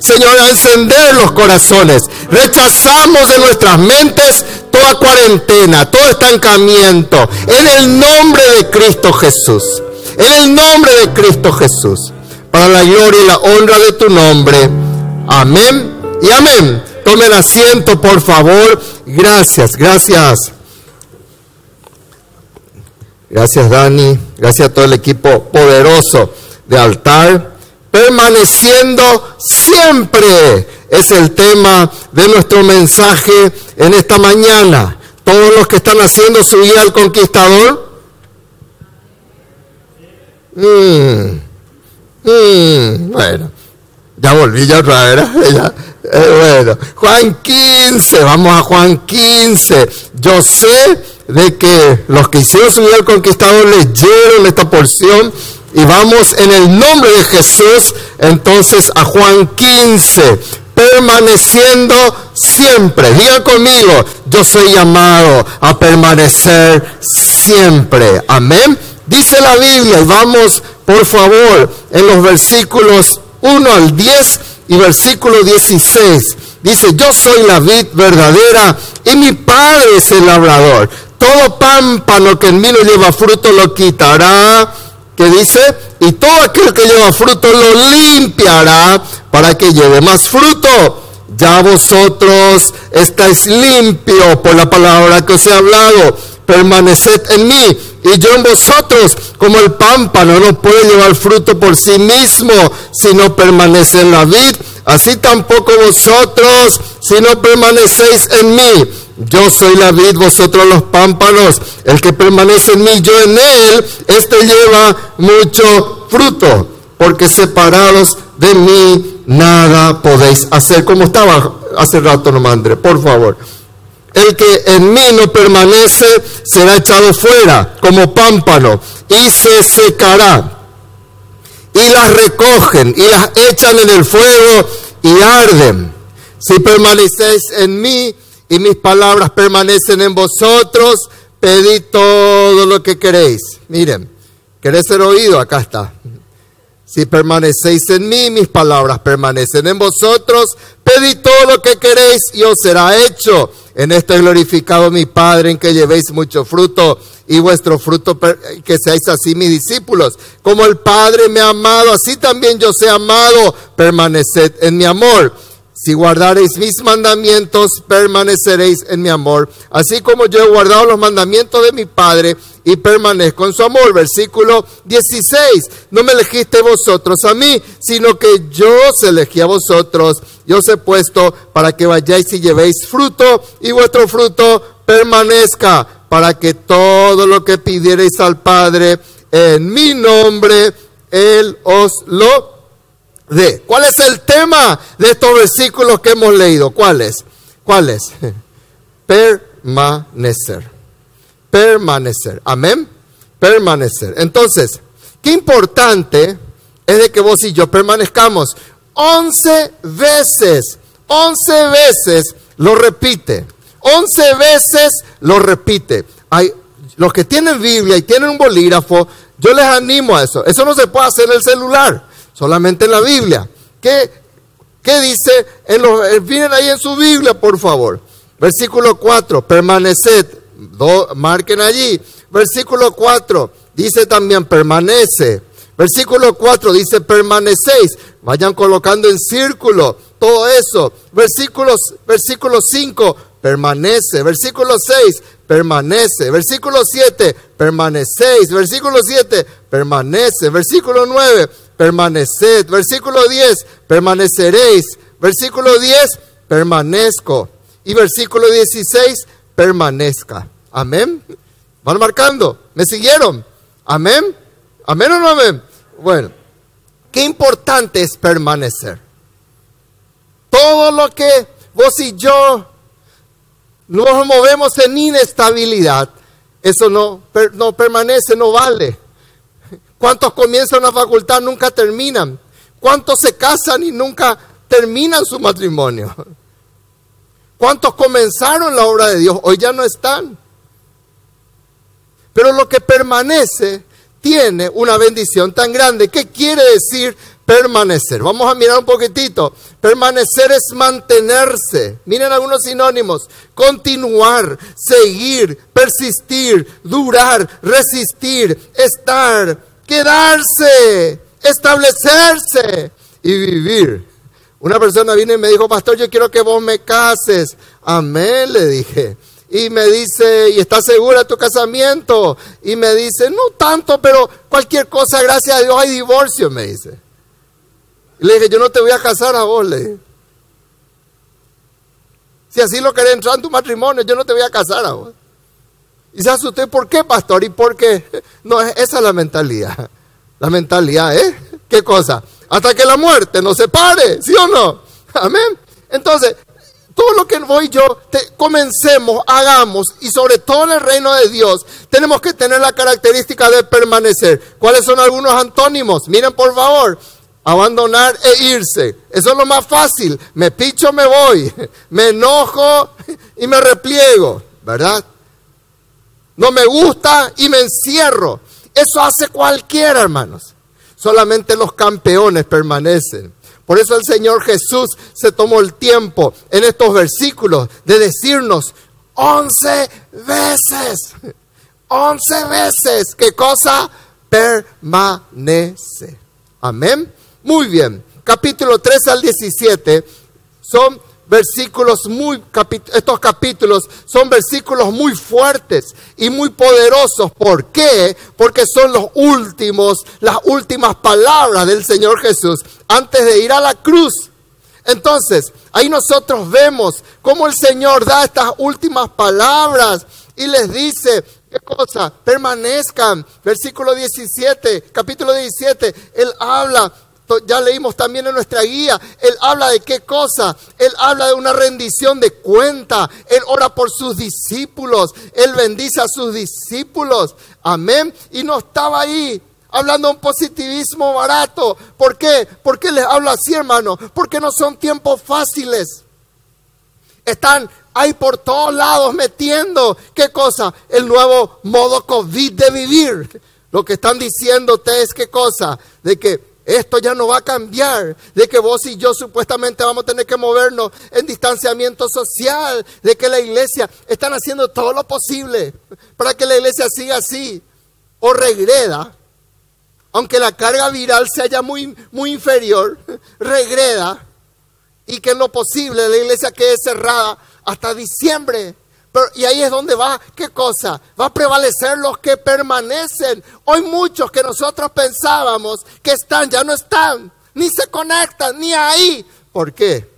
Señor, a encender los corazones. Rechazamos de nuestras mentes toda cuarentena, todo estancamiento. En el nombre de Cristo Jesús. En el nombre de Cristo Jesús. Para la gloria y la honra de tu nombre. Amén y amén. Tomen asiento, por favor. Gracias, gracias. Gracias Dani, gracias a todo el equipo poderoso de altar. Permaneciendo siempre es el tema de nuestro mensaje en esta mañana. Todos los que están haciendo su guía al conquistador. Mm, mm, bueno, ya volví ya otra vez. Eh, bueno, Juan 15, vamos a Juan 15. Yo sé de que los que hicieron su vida al conquistador leyeron esta porción y vamos en el nombre de Jesús entonces a Juan 15, permaneciendo siempre. Diga conmigo, yo soy llamado a permanecer siempre. Amén. Dice la Biblia, y vamos por favor en los versículos 1 al 10 y versículo 16. Dice, yo soy la vid verdadera y mi padre es el labrador. Todo pámpano que en mí no lleva fruto lo quitará. Que dice, y todo aquel que lleva fruto lo limpiará para que lleve más fruto. Ya vosotros estáis limpios por la palabra que os he hablado. Permaneced en mí y yo en vosotros, como el pámpano no puede llevar fruto por sí mismo si no permanece en la vid, así tampoco vosotros si no permanecéis en mí. Yo soy la vid, vosotros los pámpanos. El que permanece en mí, yo en él, este lleva mucho fruto, porque separados de mí nada podéis hacer. Como estaba hace rato, no mandre, por favor. El que en mí no permanece será echado fuera como pámpano y se secará. Y las recogen y las echan en el fuego y arden. Si permanecéis en mí y mis palabras permanecen en vosotros, pedid todo lo que queréis. Miren, ¿queréis ser oído? Acá está. Si permanecéis en mí, mis palabras permanecen en vosotros, pedid todo lo que queréis y os será hecho. En esto he glorificado mi Padre, en que llevéis mucho fruto y vuestro fruto, que seáis así mis discípulos. Como el Padre me ha amado, así también yo he amado, permaneced en mi amor. Si guardareis mis mandamientos, permaneceréis en mi amor, así como yo he guardado los mandamientos de mi Padre y permanezco en su amor. Versículo 16, no me elegiste vosotros a mí, sino que yo os elegí a vosotros, yo os he puesto para que vayáis y llevéis fruto y vuestro fruto permanezca, para que todo lo que pidierais al Padre en mi nombre, Él os lo de. ¿Cuál es el tema de estos versículos que hemos leído? ¿Cuál es? ¿Cuál es? Permanecer. Permanecer. Amén. Permanecer. Entonces, qué importante es de que vos y yo permanezcamos. Once veces, once veces lo repite. Once veces lo repite. Hay, los que tienen Biblia y tienen un bolígrafo, yo les animo a eso. Eso no se puede hacer en el celular solamente en la Biblia. ¿Qué, qué dice? En los, eh, ahí en su Biblia, por favor. Versículo 4, permaneced. Marquen allí. Versículo 4 dice también permanece. Versículo 4 dice permanecéis. Vayan colocando en círculo todo eso. Versículos, versículo 5 permanece. Versículo 6 permanece. Versículo 7 permanecéis. Versículo 7 permanece. Versículo 9 permaneced. Versículo 10, permaneceréis. Versículo 10, permanezco. Y versículo 16, permanezca. Amén. Van marcando. ¿Me siguieron? Amén. Amén o no amén. Bueno, qué importante es permanecer. Todo lo que vos y yo nos movemos en inestabilidad, eso no, no permanece, no vale. ¿Cuántos comienzan la facultad nunca terminan? ¿Cuántos se casan y nunca terminan su matrimonio? ¿Cuántos comenzaron la obra de Dios? Hoy ya no están. Pero lo que permanece tiene una bendición tan grande. ¿Qué quiere decir permanecer. Vamos a mirar un poquitito. Permanecer es mantenerse. Miren algunos sinónimos. Continuar, seguir, persistir, durar, resistir, estar, quedarse, establecerse y vivir. Una persona vino y me dijo, pastor, yo quiero que vos me cases. Amén, le dije. Y me dice, ¿y estás segura de tu casamiento? Y me dice, no tanto, pero cualquier cosa, gracias a Dios, hay divorcio, me dice. Y le dije, yo no te voy a casar a vos, le dije. Si así lo querés entrar en tu matrimonio, yo no te voy a casar a vos. Y se asustó, ¿por qué, pastor? ¿Y por qué? No, esa es la mentalidad. La mentalidad, ¿eh? ¿Qué cosa? Hasta que la muerte nos separe, ¿sí o no? Amén. Entonces, todo lo que voy yo, comencemos, hagamos, y sobre todo en el reino de Dios, tenemos que tener la característica de permanecer. ¿Cuáles son algunos antónimos? Miren por favor, abandonar e irse. Eso es lo más fácil. Me picho, me voy. Me enojo y me repliego, ¿verdad? No me gusta y me encierro. Eso hace cualquiera, hermanos. Solamente los campeones permanecen. Por eso el Señor Jesús se tomó el tiempo en estos versículos de decirnos once veces, once veces, ¿qué cosa? Permanece. Amén. Muy bien. Capítulo 3 al 17 son versículos muy, estos capítulos son versículos muy fuertes y muy poderosos. ¿Por qué? Porque son los últimos, las últimas palabras del Señor Jesús antes de ir a la cruz. Entonces, ahí nosotros vemos cómo el Señor da estas últimas palabras y les dice, ¿qué cosa? Permanezcan. Versículo 17, capítulo 17, Él habla ya leímos también en nuestra guía, Él habla de qué cosa, Él habla de una rendición de cuenta, Él ora por sus discípulos, Él bendice a sus discípulos, amén, y no estaba ahí hablando un positivismo barato, ¿por qué? ¿Por qué les hablo así, hermano? Porque no son tiempos fáciles, están ahí por todos lados metiendo, ¿qué cosa? El nuevo modo COVID de vivir. Lo que están diciéndote es qué cosa? De que esto ya no va a cambiar, de que vos y yo supuestamente vamos a tener que movernos en distanciamiento social, de que la iglesia están haciendo todo lo posible para que la iglesia siga así o regreda, aunque la carga viral sea ya muy, muy inferior, regreda. Y que en lo posible la iglesia quede cerrada hasta diciembre y ahí es donde va, ¿qué cosa? Va a prevalecer los que permanecen. Hoy muchos que nosotros pensábamos que están, ya no están, ni se conectan, ni ahí. ¿Por qué?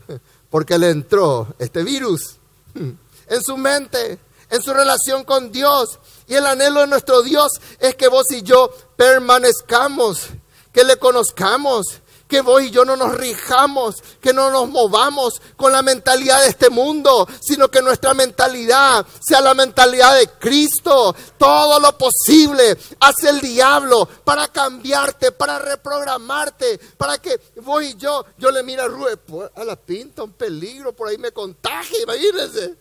Porque le entró este virus en su mente, en su relación con Dios. Y el anhelo de nuestro Dios es que vos y yo permanezcamos, que le conozcamos, que vos y yo no nos rijamos, que no nos movamos con la mentalidad de este mundo, sino que nuestra mentalidad sea la mentalidad de Cristo. Todo lo posible hace el diablo para cambiarte, para reprogramarte, para que vos y yo, yo le miro a Rubén, a la pinta, un peligro, por ahí me contagie, imagínense.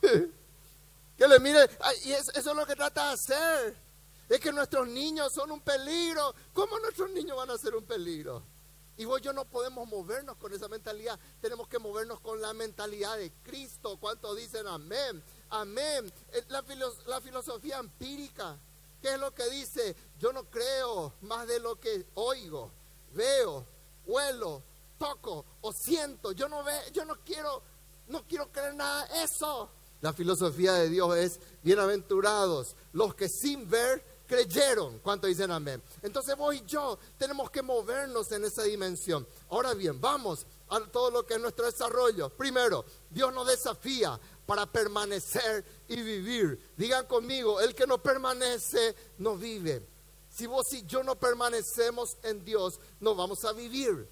Que le mire, y eso es lo que trata de hacer. Es que nuestros niños son un peligro. ¿Cómo nuestros niños van a ser un peligro? Y vos yo no podemos movernos con esa mentalidad. Tenemos que movernos con la mentalidad de Cristo. ¿Cuántos dicen amén? Amén. La, la filosofía empírica. ¿Qué es lo que dice? Yo no creo más de lo que oigo, veo, huelo, toco o siento. Yo no ve, yo no quiero, no quiero creer nada de eso. La filosofía de Dios es bienaventurados los que sin ver creyeron. ¿Cuánto dicen amén? Entonces vos y yo tenemos que movernos en esa dimensión. Ahora bien, vamos a todo lo que es nuestro desarrollo. Primero, Dios nos desafía para permanecer y vivir. Digan conmigo, el que no permanece no vive. Si vos y yo no permanecemos en Dios, no vamos a vivir.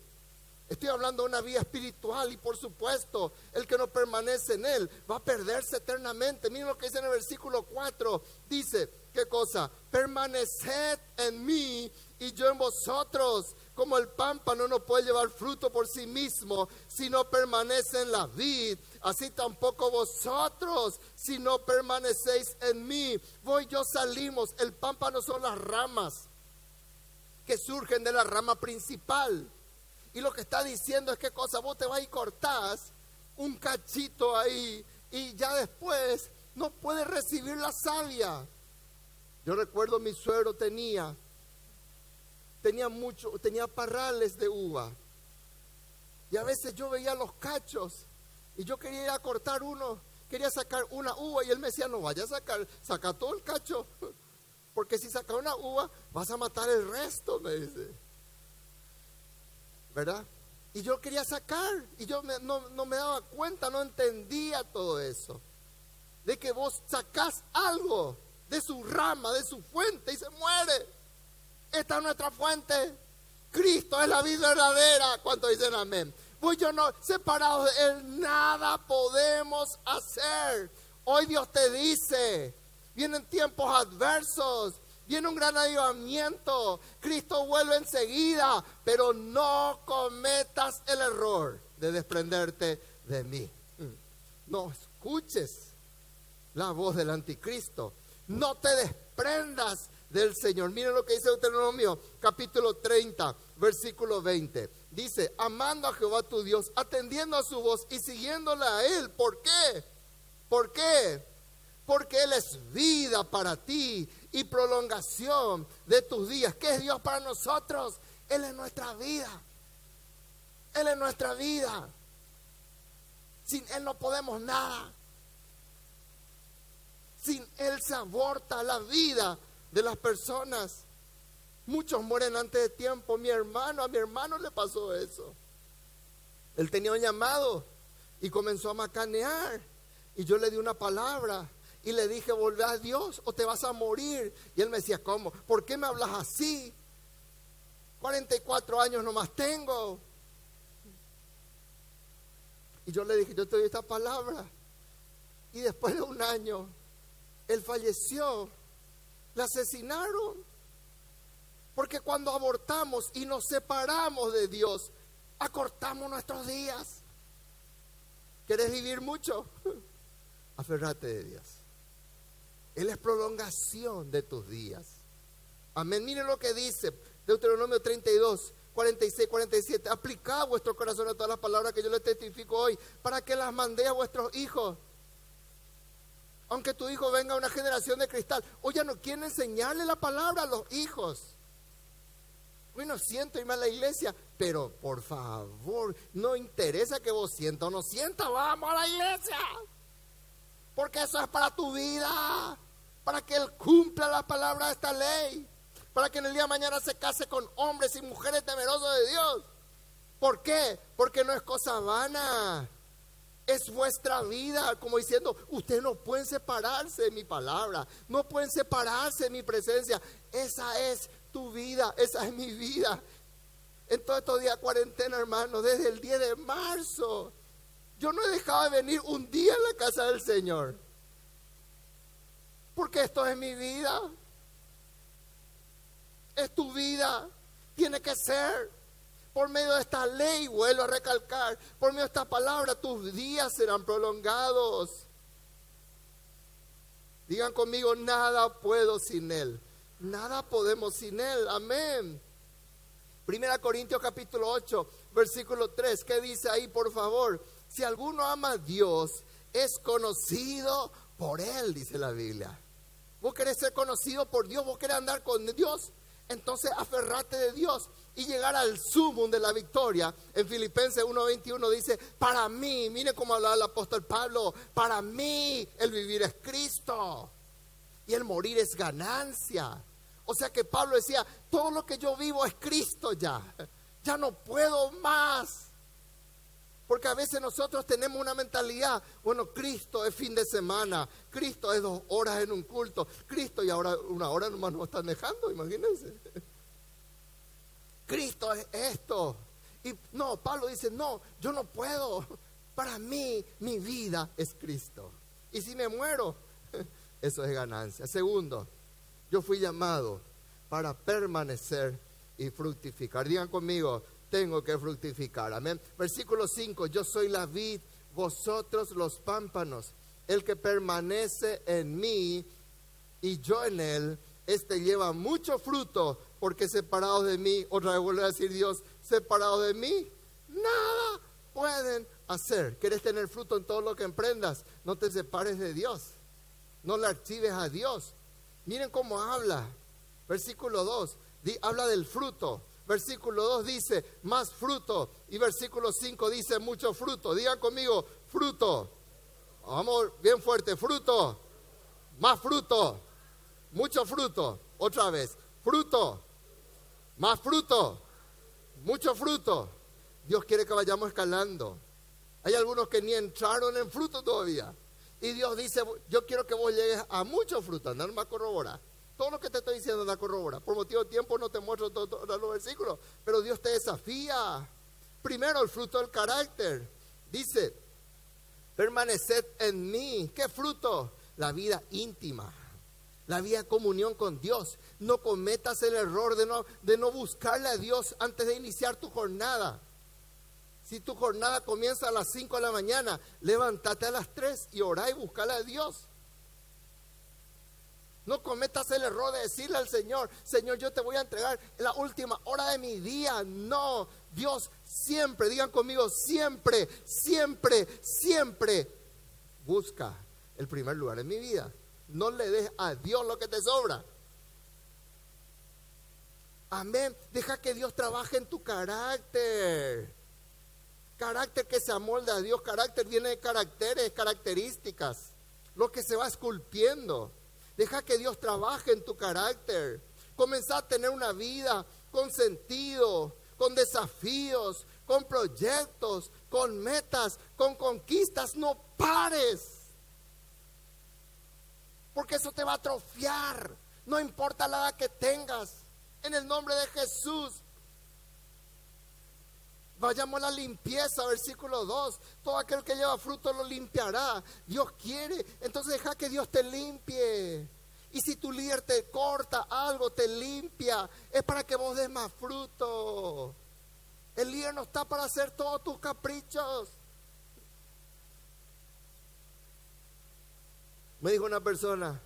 Estoy hablando de una vida espiritual y por supuesto el que no permanece en Él va a perderse eternamente. Miren lo que dice en el versículo 4. Dice, ¿Qué cosa? Permaneced en mí y yo en vosotros. Como el pámpano no puede llevar fruto por sí mismo si no permanece en la vid, así tampoco vosotros si no permanecéis en mí. Voy yo salimos. El pámpano son las ramas que surgen de la rama principal. Y lo que está diciendo es que cosa, vos te vas y cortás un cachito ahí y ya después no puedes recibir la savia. Yo recuerdo mi suegro tenía, tenía mucho, tenía parrales de uva. Y a veces yo veía los cachos y yo quería ir a cortar uno, quería sacar una uva y él me decía, no vaya a sacar, saca todo el cacho, porque si saca una uva vas a matar el resto, me dice. ¿Verdad? Y yo quería sacar y yo no, no me daba cuenta, no entendía todo eso. De que vos sacás algo de su rama, de su fuente y se muere. Esta es nuestra fuente. Cristo es la vida verdadera. ¿Cuánto dicen amén? Pues yo no, separados de Él, nada podemos hacer. Hoy Dios te dice, vienen tiempos adversos, viene un gran avivamiento, Cristo vuelve enseguida, pero no cometas el error de desprenderte de mí. No escuches la voz del anticristo, no te desprendas del Señor. Miren lo que dice Deuteronomio capítulo 30, versículo 20. Dice, amando a Jehová tu Dios, atendiendo a su voz y siguiéndola a Él. ¿Por qué? ¿Por qué? Porque Él es vida para ti y prolongación de tus días. ¿Qué es Dios para nosotros? Él es nuestra vida. Él es nuestra vida. Sin Él no podemos nada. Sin Él se aborta la vida de las personas. Muchos mueren antes de tiempo. Mi hermano, a mi hermano le pasó eso. Él tenía un llamado y comenzó a macanear. Y yo le di una palabra y le dije, volvé a Dios o te vas a morir. Y él me decía, ¿cómo? ¿Por qué me hablas así? 44 años nomás tengo. Y yo le dije, yo te doy esta palabra. Y después de un año, él falleció. Le asesinaron. Porque cuando abortamos y nos separamos de Dios, acortamos nuestros días. ¿Quieres vivir mucho? Aferrate de Dios. Él es prolongación de tus días. Amén. Miren lo que dice Deuteronomio 32, 46, 47. Aplicad vuestro corazón a todas las palabras que yo les testifico hoy para que las mandé a vuestros hijos. Aunque tu hijo venga a una generación de cristal. Oye, no quieren enseñarle la palabra a los hijos. Bueno, siento irme a la iglesia, pero por favor, no interesa que vos sientas o no sientas, vamos a la iglesia. Porque eso es para tu vida, para que Él cumpla la palabra de esta ley, para que en el día de mañana se case con hombres y mujeres temerosos de Dios. ¿Por qué? Porque no es cosa vana. Es vuestra vida, como diciendo, ustedes no pueden separarse de mi palabra, no pueden separarse de mi presencia. Esa es tu vida, esa es mi vida. En todos estos días de cuarentena, hermano, desde el 10 de marzo, yo no he dejado de venir un día a la casa del Señor. Porque esto es mi vida. Es tu vida. Tiene que ser. Por medio de esta ley, vuelvo a recalcar, por medio de esta palabra, tus días serán prolongados. Digan conmigo, nada puedo sin Él. Nada podemos sin Él. Amén. Primera Corintios capítulo 8, versículo 3. ¿Qué dice ahí, por favor? Si alguno ama a Dios, es conocido por Él, dice la Biblia. Vos querés ser conocido por Dios, vos querés andar con Dios. Entonces aferrate de Dios y llegar al sumum de la victoria. En Filipenses 1:21 dice, para mí, mire cómo hablaba el apóstol Pablo, para mí el vivir es Cristo y el morir es ganancia. O sea que Pablo decía, todo lo que yo vivo es Cristo ya. Ya no puedo más. Porque a veces nosotros tenemos una mentalidad, bueno, Cristo es fin de semana, Cristo es dos horas en un culto, Cristo y ahora una hora nomás nos están dejando, imagínense. Cristo es esto. Y no, Pablo dice, no, yo no puedo. Para mí, mi vida es Cristo. Y si me muero, eso es ganancia. Segundo, yo fui llamado para permanecer y fructificar. Digan conmigo, tengo que fructificar. Amén. Versículo 5, yo soy la vid, vosotros los pámpanos. El que permanece en mí y yo en él, este lleva mucho fruto, porque separados de mí, otra vez vuelve a decir Dios, separados de mí, nada pueden hacer. ¿Quieres tener fruto en todo lo que emprendas? No te separes de Dios. No le archives a Dios. Miren cómo habla. Versículo 2. habla del fruto. Versículo 2 dice, más fruto. Y versículo 5 dice, mucho fruto. Digan conmigo, fruto. Vamos bien fuerte, fruto. Más fruto. Mucho fruto. Otra vez, fruto. Más fruto. Mucho fruto. Dios quiere que vayamos escalando. Hay algunos que ni entraron en fruto todavía. Y Dios dice, yo quiero que vos llegues a mucho fruto. Andar más corrobora. Todo lo que te estoy diciendo anda corrobora. Por motivo de tiempo no te muestro todos los versículos. Pero Dios te desafía. Primero el fruto del carácter. Dice, permaneced en mí. ¿Qué fruto? La vida íntima. La de comunión con Dios. No cometas el error de no, de no buscarle a Dios antes de iniciar tu jornada. Si tu jornada comienza a las 5 de la mañana, levántate a las 3 y orá y buscale a Dios. No cometas el error de decirle al Señor, Señor, yo te voy a entregar la última hora de mi día. No, Dios siempre, digan conmigo, siempre, siempre, siempre busca el primer lugar en mi vida. No le des a Dios lo que te sobra. Amén. Deja que Dios trabaje en tu carácter. Carácter que se amolda a Dios, carácter viene de caracteres, características, lo que se va esculpiendo. Deja que Dios trabaje en tu carácter. Comenzá a tener una vida con sentido, con desafíos, con proyectos, con metas, con conquistas. No pares. Porque eso te va a atrofiar. No importa la edad que tengas. En el nombre de Jesús, Vayamos a la limpieza, versículo 2. Todo aquel que lleva fruto lo limpiará. Dios quiere. Entonces deja que Dios te limpie. Y si tu líder te corta algo, te limpia, es para que vos des más fruto. El líder no está para hacer todos tus caprichos. Me dijo una persona,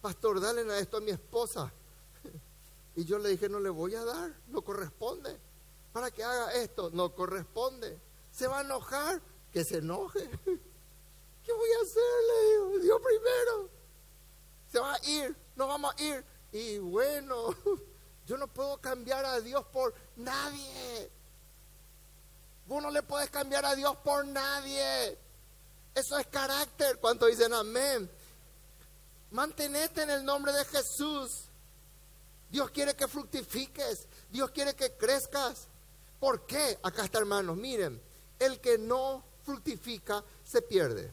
pastor, dale a esto a mi esposa. Y yo le dije, no le voy a dar, no corresponde para que haga esto. No corresponde. Se va a enojar, que se enoje. ¿Qué voy a hacer? Le digo, Dios primero. Se va a ir, no vamos a ir. Y bueno, yo no puedo cambiar a Dios por nadie. Vos no le puedes cambiar a Dios por nadie. Eso es carácter. ¿Cuánto dicen amén? Mantenete en el nombre de Jesús. Dios quiere que fructifiques. Dios quiere que crezcas. ¿Por qué? Acá está, hermanos, miren, el que no fructifica se pierde.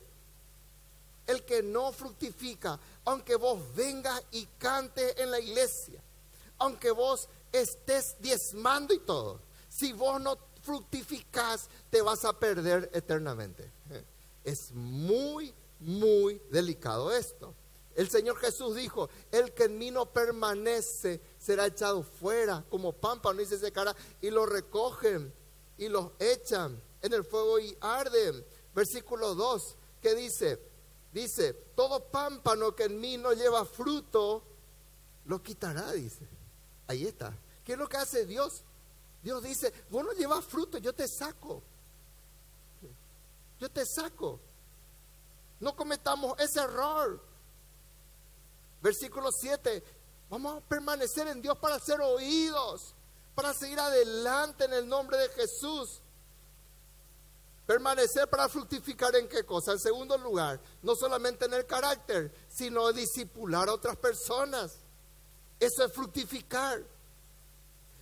El que no fructifica, aunque vos vengas y cantes en la iglesia, aunque vos estés diezmando y todo, si vos no fructificás, te vas a perder eternamente. Es muy, muy delicado esto. El Señor Jesús dijo, el que en mí no permanece será echado fuera como pámpano y se secará y lo recogen y los echan en el fuego y arden. Versículo 2, ¿qué dice? Dice, todo pámpano que en mí no lleva fruto, lo quitará, dice. Ahí está. ¿Qué es lo que hace Dios? Dios dice, vos no llevas fruto, yo te saco. Yo te saco. No cometamos ese error. Versículo 7. Vamos a permanecer en Dios para ser oídos, para seguir adelante en el nombre de Jesús. Permanecer para fructificar en qué cosa? En segundo lugar, no solamente en el carácter, sino disipular a otras personas. Eso es fructificar.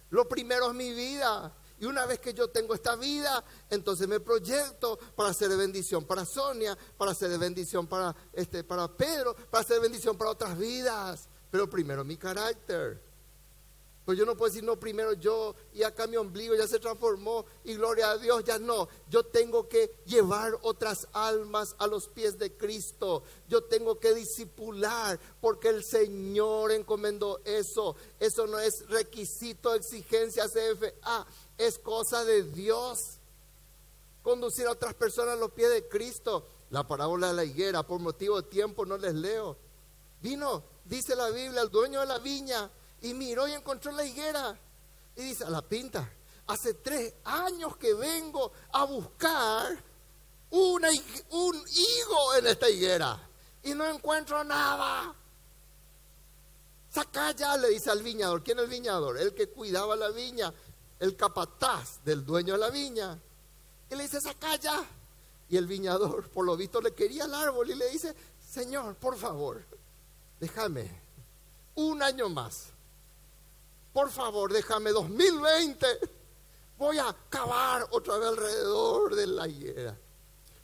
Lo primero es mi vida. Y una vez que yo tengo esta vida, entonces me proyecto para ser bendición para Sonia, para ser bendición para, este, para Pedro, para ser bendición para otras vidas. Pero primero mi carácter. Pues yo no puedo decir, no, primero yo y acá mi ombligo ya se transformó y gloria a Dios, ya no. Yo tengo que llevar otras almas a los pies de Cristo. Yo tengo que disipular porque el Señor encomendó eso. Eso no es requisito, exigencia, CFA es cosa de Dios. Conducir a otras personas a los pies de Cristo. La parábola de la higuera, por motivo de tiempo no les leo. Vino, dice la Biblia, el dueño de la viña y miró y encontró la higuera. Y dice, a la pinta, hace tres años que vengo a buscar un higo en esta higuera y no encuentro nada. Saca ya, le dice al viñador. ¿Quién es el viñador? El que cuidaba la viña, el capataz del dueño de la viña. Y le dice, saca ya. Y el viñador, por lo visto, le quería el árbol y le dice, Señor, por favor, déjame un año más. Por favor, déjame 2020. Voy a cavar otra vez alrededor de la higuera.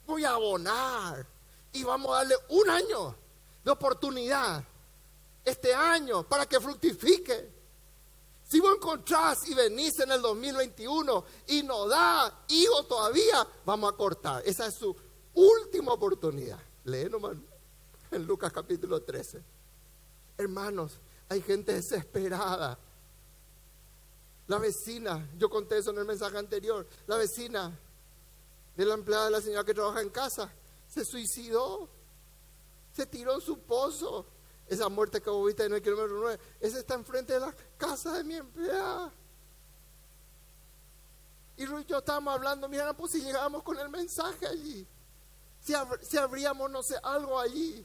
Voy a abonar. Y vamos a darle un año de oportunidad este año para que fructifique. Si vos encontrás y venís en el 2021 y no da hijo todavía, vamos a cortar. Esa es su última oportunidad. Lee nomás en Lucas capítulo 13. Hermanos, hay gente desesperada. La vecina, yo conté eso en el mensaje anterior, la vecina de la empleada de la señora que trabaja en casa, se suicidó, se tiró en su pozo esa muerte que vos viste en el kilómetro 9, esa está enfrente de la casa de mi empleada. Y Ruth y yo estábamos hablando, mira, pues si llegábamos con el mensaje allí, si, si abríamos, no sé, algo allí.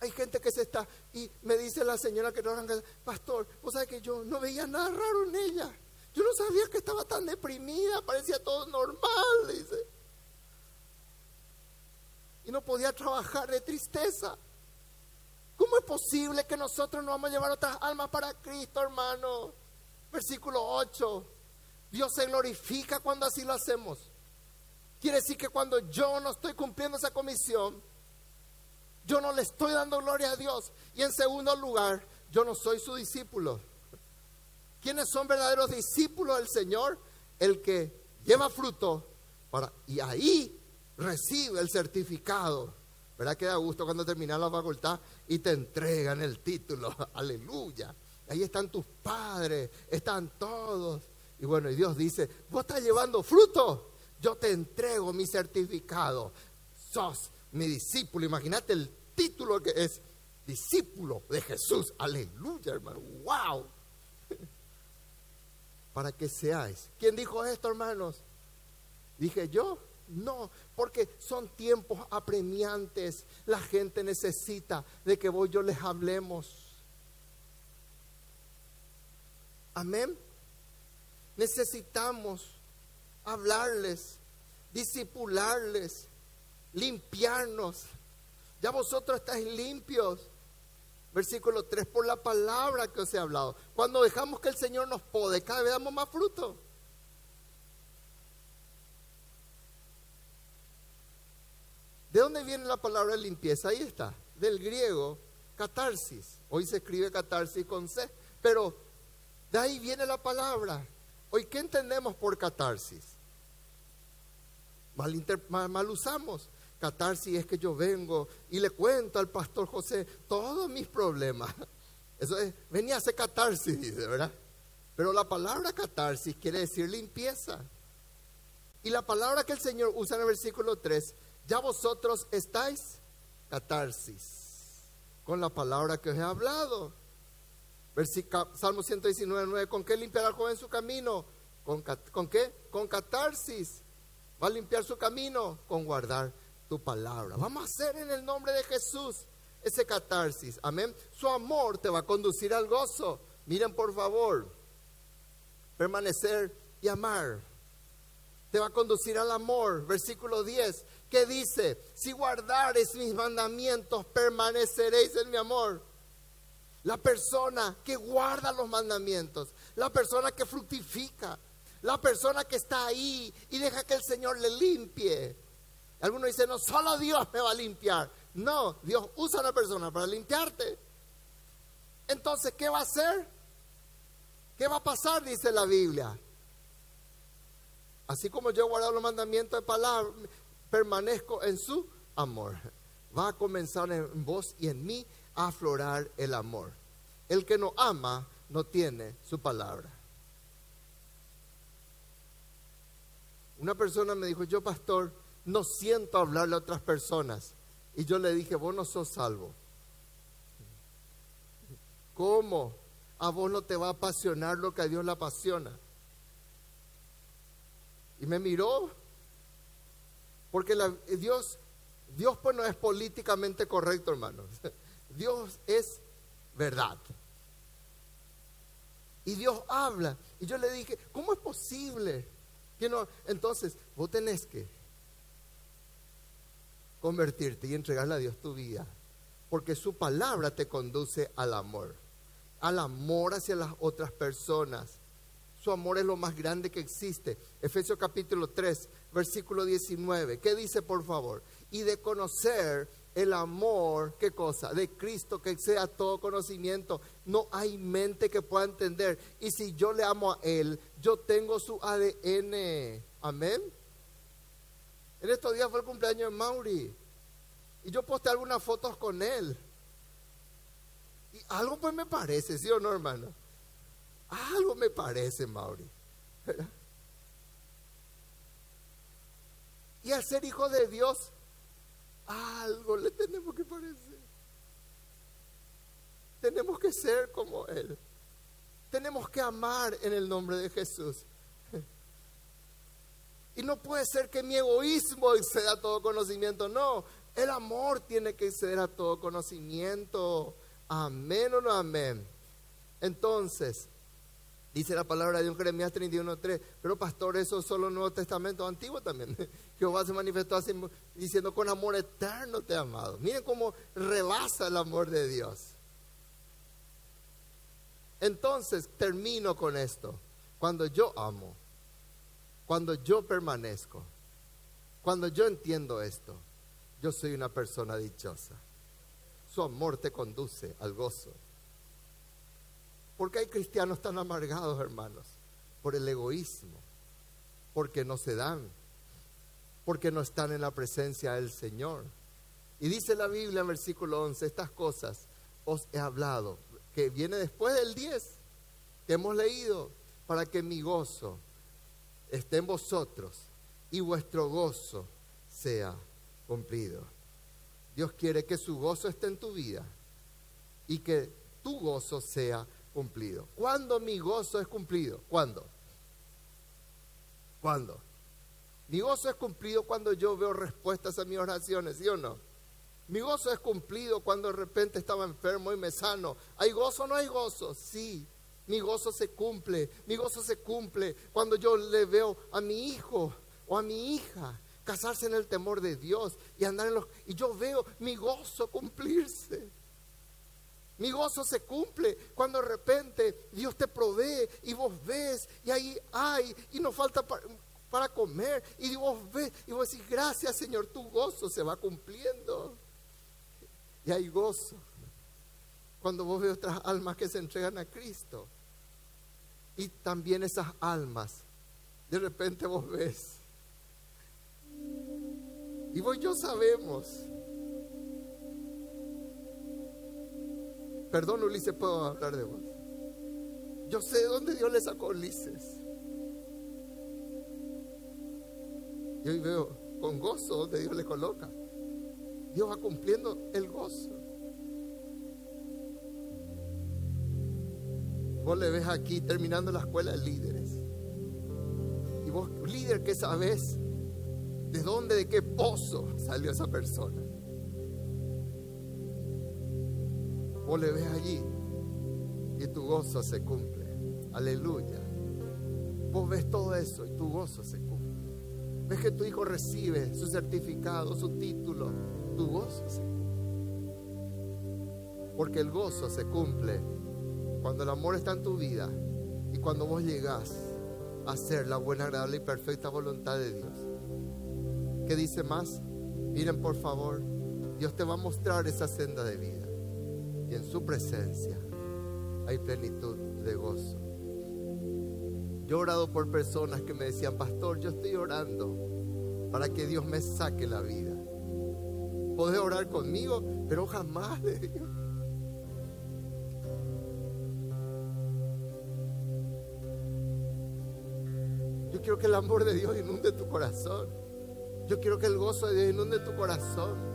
Hay gente que se está, y me dice la señora que casa, pastor, vos sabés que yo no veía nada raro en ella. Yo no sabía que estaba tan deprimida, parecía todo normal, dice y no podía trabajar de tristeza. ¿Cómo es posible que nosotros no vamos a llevar otras almas para Cristo, hermano? Versículo 8. Dios se glorifica cuando así lo hacemos. Quiere decir que cuando yo no estoy cumpliendo esa comisión, yo no le estoy dando gloria a Dios. Y en segundo lugar, yo no soy su discípulo. ¿Quiénes son verdaderos discípulos del Señor? El que lleva fruto para, y ahí recibe el certificado. ¿Verdad que da gusto cuando terminas la facultad y te entregan el título? Aleluya. Ahí están tus padres, están todos. Y bueno, y Dios dice, vos estás llevando fruto, yo te entrego mi certificado. Sos mi discípulo. Imagínate el título que es discípulo de Jesús. Aleluya, hermano. Wow. Para que seáis. ¿Quién dijo esto, hermanos? Dije yo. No, porque son tiempos apremiantes. La gente necesita de que vos yo les hablemos. Amén. Necesitamos hablarles, disipularles, limpiarnos. Ya vosotros estáis limpios. Versículo 3, por la palabra que os he hablado. Cuando dejamos que el Señor nos pode, cada vez damos más fruto. ¿De dónde viene la palabra limpieza? Ahí está, del griego catarsis. Hoy se escribe catarsis con C, pero de ahí viene la palabra. Hoy, ¿qué entendemos por catarsis? Mal, usamos. Catarsis es que yo vengo y le cuento al pastor José todos mis problemas. Eso es, venía a hacer catarsis, dice, ¿verdad? Pero la palabra catarsis quiere decir limpieza. Y la palabra que el Señor usa en el versículo 3 ya vosotros estáis catarsis con la palabra que os he hablado. Salmo 119, 9, ¿con qué limpiará el joven su camino? ¿Con, ¿Con qué? Con catarsis. Va a limpiar su camino con guardar tu palabra. Vamos a hacer en el nombre de Jesús ese catarsis. Amén. Su amor te va a conducir al gozo. Miren por favor. Permanecer y amar. Te va a conducir al amor. Versículo 10 que dice, si guardares mis mandamientos, permaneceréis en mi amor. La persona que guarda los mandamientos, la persona que fructifica, la persona que está ahí y deja que el Señor le limpie. Algunos dicen, no, solo Dios me va a limpiar. No, Dios usa a una persona para limpiarte. Entonces, ¿qué va a hacer? ¿Qué va a pasar? Dice la Biblia. Así como yo he guardado los mandamientos de palabra, permanezco en su amor. Va a comenzar en vos y en mí a aflorar el amor. El que no ama no tiene su palabra. Una persona me dijo, yo pastor, no siento hablarle a otras personas. Y yo le dije, vos no sos salvo. ¿Cómo? a vos no te va a apasionar lo que a Dios le apasiona. Y me miró, porque Dios, Dios pues no es políticamente correcto, hermanos. Dios es verdad. Y Dios habla. Y yo le dije, ¿cómo es posible? Que no? Entonces, vos tenés que convertirte y entregarle a Dios tu vida. Porque su palabra te conduce al amor. Al amor hacia las otras personas. Su amor es lo más grande que existe. Efesios capítulo 3, versículo 19. ¿Qué dice por favor? Y de conocer el amor, ¿qué cosa? De Cristo que sea todo conocimiento. No hay mente que pueda entender. Y si yo le amo a Él, yo tengo su ADN. Amén. En estos días fue el cumpleaños de Mauri. Y yo posté algunas fotos con él. Y algo pues me parece, ¿sí o no, hermano? Algo me parece, Mauri. Y al ser hijo de Dios, algo le tenemos que parecer. Tenemos que ser como Él. Tenemos que amar en el nombre de Jesús. Y no puede ser que mi egoísmo exceda todo conocimiento. No, el amor tiene que exceder a todo conocimiento. Amén o no amén. Entonces, dice la palabra de Dios Jeremías 31.3, pero pastor, eso es solo Nuevo Testamento, Antiguo también. Jehová se manifestó así diciendo, con amor eterno te he amado. Miren cómo rebasa el amor de Dios. Entonces, termino con esto. Cuando yo amo, cuando yo permanezco, cuando yo entiendo esto, yo soy una persona dichosa. Su amor te conduce al gozo. Porque hay cristianos tan amargados, hermanos? Por el egoísmo, porque no se dan, porque no están en la presencia del Señor. Y dice la Biblia en versículo 11, estas cosas os he hablado, que viene después del 10, que hemos leído, para que mi gozo esté en vosotros y vuestro gozo sea cumplido. Dios quiere que su gozo esté en tu vida y que tu gozo sea cumplido. ¿Cuándo mi gozo es cumplido? ¿Cuándo? ¿Cuándo? Mi gozo es cumplido cuando yo veo respuestas a mis oraciones, ¿sí o no? Mi gozo es cumplido cuando de repente estaba enfermo y me sano. ¿Hay gozo o no hay gozo? Sí. Mi gozo se cumple, mi gozo se cumple cuando yo le veo a mi hijo o a mi hija casarse en el temor de Dios y andar en los... Y yo veo mi gozo cumplirse. Mi gozo se cumple cuando de repente Dios te provee y vos ves y ahí hay y no falta para, comer y vos ves y vos decís gracias Señor, tu gozo se va cumpliendo. Y hay gozo cuando vos ves otras almas que se entregan a Cristo. Y también esas almas, de repente vos ves. Y vos y yo sabemos. Perdón, Ulises, puedo hablar de vos. Yo sé de dónde Dios le sacó Ulises. Y hoy veo con gozo donde Dios le coloca. Dios va cumpliendo el gozo. Vos le ves aquí terminando la escuela de líderes. Y vos, líder, que sabes de dónde, de qué pozo salió esa persona. Vos le ves allí y tu gozo se cumple. Aleluya. Vos ves todo eso y tu gozo se cumple. Ves que tu hijo recibe su certificado, su título. Tu gozo se cumple. Porque el gozo se cumple cuando el amor está en tu vida y cuando vos llegás a hacer la buena, agradable y perfecta voluntad de Dios. ¿Qué dice más? Miren por favor, Dios te va a mostrar esa senda de vida y en su presencia hay plenitud de gozo. Yo he orado por personas que me decían, pastor, yo estoy orando para que Dios me saque la vida. Podés orar conmigo, pero jamás de Dios. quiero que el amor de Dios inunde tu corazón. Yo quiero que el gozo de Dios inunde tu corazón.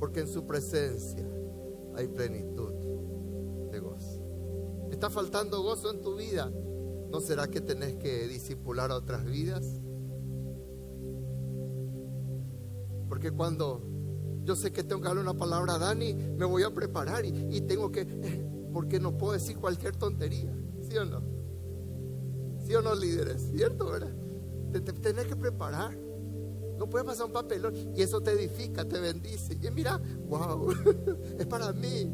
Porque en su presencia hay plenitud de gozo. está faltando gozo en tu vida, ¿no será que tenés que disipular a otras vidas? Porque cuando yo sé que tengo que darle una palabra a Dani, me voy a preparar y, tengo que, porque no puedo decir cualquier tontería, ¿sí o no? ¿Sí o no, líderes? ¿Cierto, verdad? Te, tenés que preparar. No puede pasar un papelón y eso te edifica, te bendice. Y mira, wow, es para mí.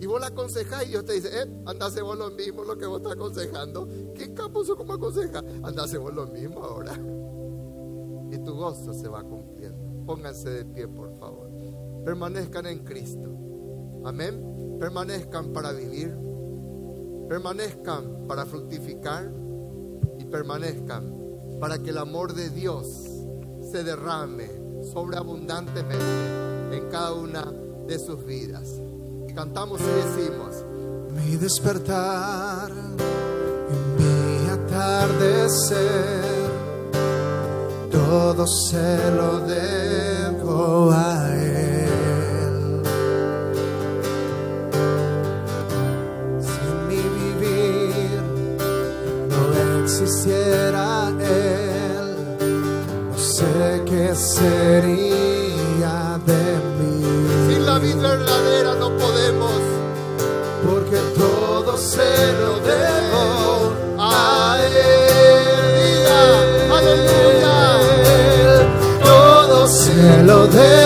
Y vos la aconsejás y Dios te dice, eh, andase vos lo mismo lo que vos estás aconsejando. ¿Qué capuzo como aconseja? Andase vos lo mismo ahora. Y tu gozo se va cumpliendo. Pónganse de pie, por favor. Permanezcan en Cristo. Amén. Permanezcan para vivir. Permanezcan para fructificar. Y permanezcan para que el amor de Dios se derrame sobreabundantemente en cada una de sus vidas. Cantamos y decimos, mi despertar, mi atardecer, todo se lo debo a Él. Si mi vivir no existiera qué sería de mí. Sin la vida verdadera no podemos, porque todo se lo debo a Él. Aleluya. Él. Todo se lo debo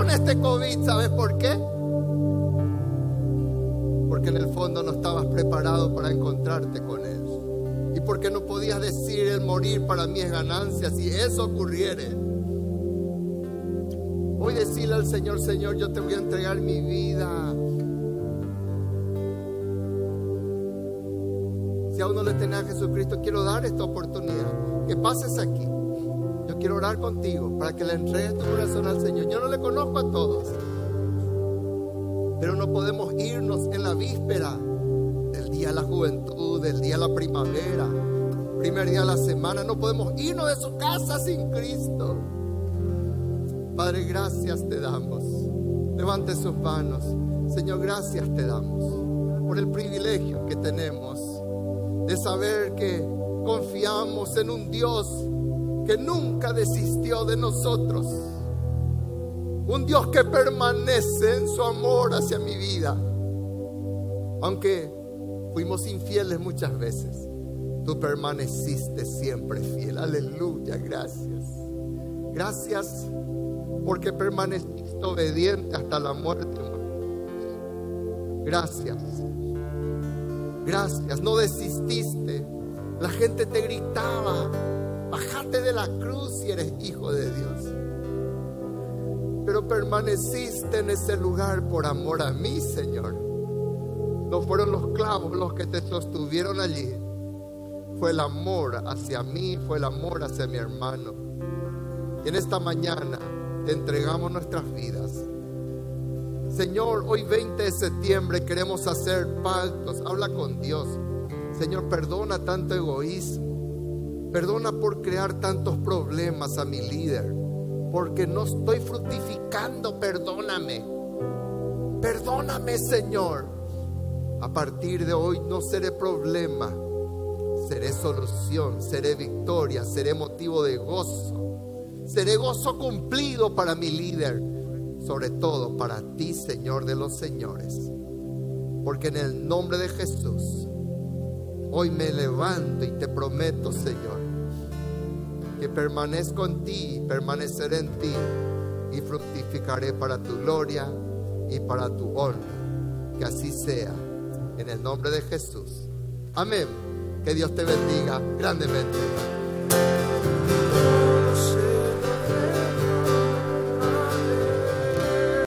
con este COVID. ¿Sabes por qué? porque en el fondo no estabas preparado para encontrarte con Él. Y porque no podías decir el morir para mí es ganancia si eso ocurriere. Hoy decirle al Señor, Señor, yo te voy a entregar mi vida. Si aún no le tenés a Jesucristo, quiero dar esta oportunidad. Que pases aquí. Orar contigo para que le entregues tu corazón al Señor. Yo no le conozco a todos. Pero no podemos irnos en la víspera del día de la juventud, del día de la primavera, primer día de la semana. No podemos irnos de su casa sin Cristo. Padre, gracias te damos. Levante sus manos. Señor, gracias te damos por el privilegio que tenemos de saber que confiamos en un Dios que nunca desistió de nosotros. Un Dios que permanece en su amor hacia mi vida. Aunque fuimos infieles muchas veces, tú permaneciste siempre fiel. Aleluya, gracias. Gracias porque permaneciste obediente hasta la muerte. Gracias. Gracias, no desististe. La gente te gritaba, bájate de la cruz si eres hijo de Dios pero permaneciste en ese lugar por amor a mí, Señor. No fueron los clavos los que te sostuvieron allí. Fue el amor hacia mí, fue el amor hacia mi hermano. Y en esta mañana te entregamos nuestras vidas. Señor, hoy 20 de septiembre queremos hacer pactos. Habla con Dios. Señor, perdona tanto egoísmo. Perdona por crear tantos problemas a mi líder, porque no estoy fructificando, perdóname. Perdóname, Señor. A partir de hoy no seré problema, seré solución, seré victoria, seré motivo de gozo. Seré gozo cumplido para mi líder, sobre todo para ti, Señor de los señores. Porque en el nombre de Jesús, hoy me levanto y te prometo, Señor, que permanezco en ti, permaneceré en ti y fructificaré para tu gloria y para tu honra. Que así sea, en el nombre de Jesús. Amén. Que Dios te bendiga grandemente.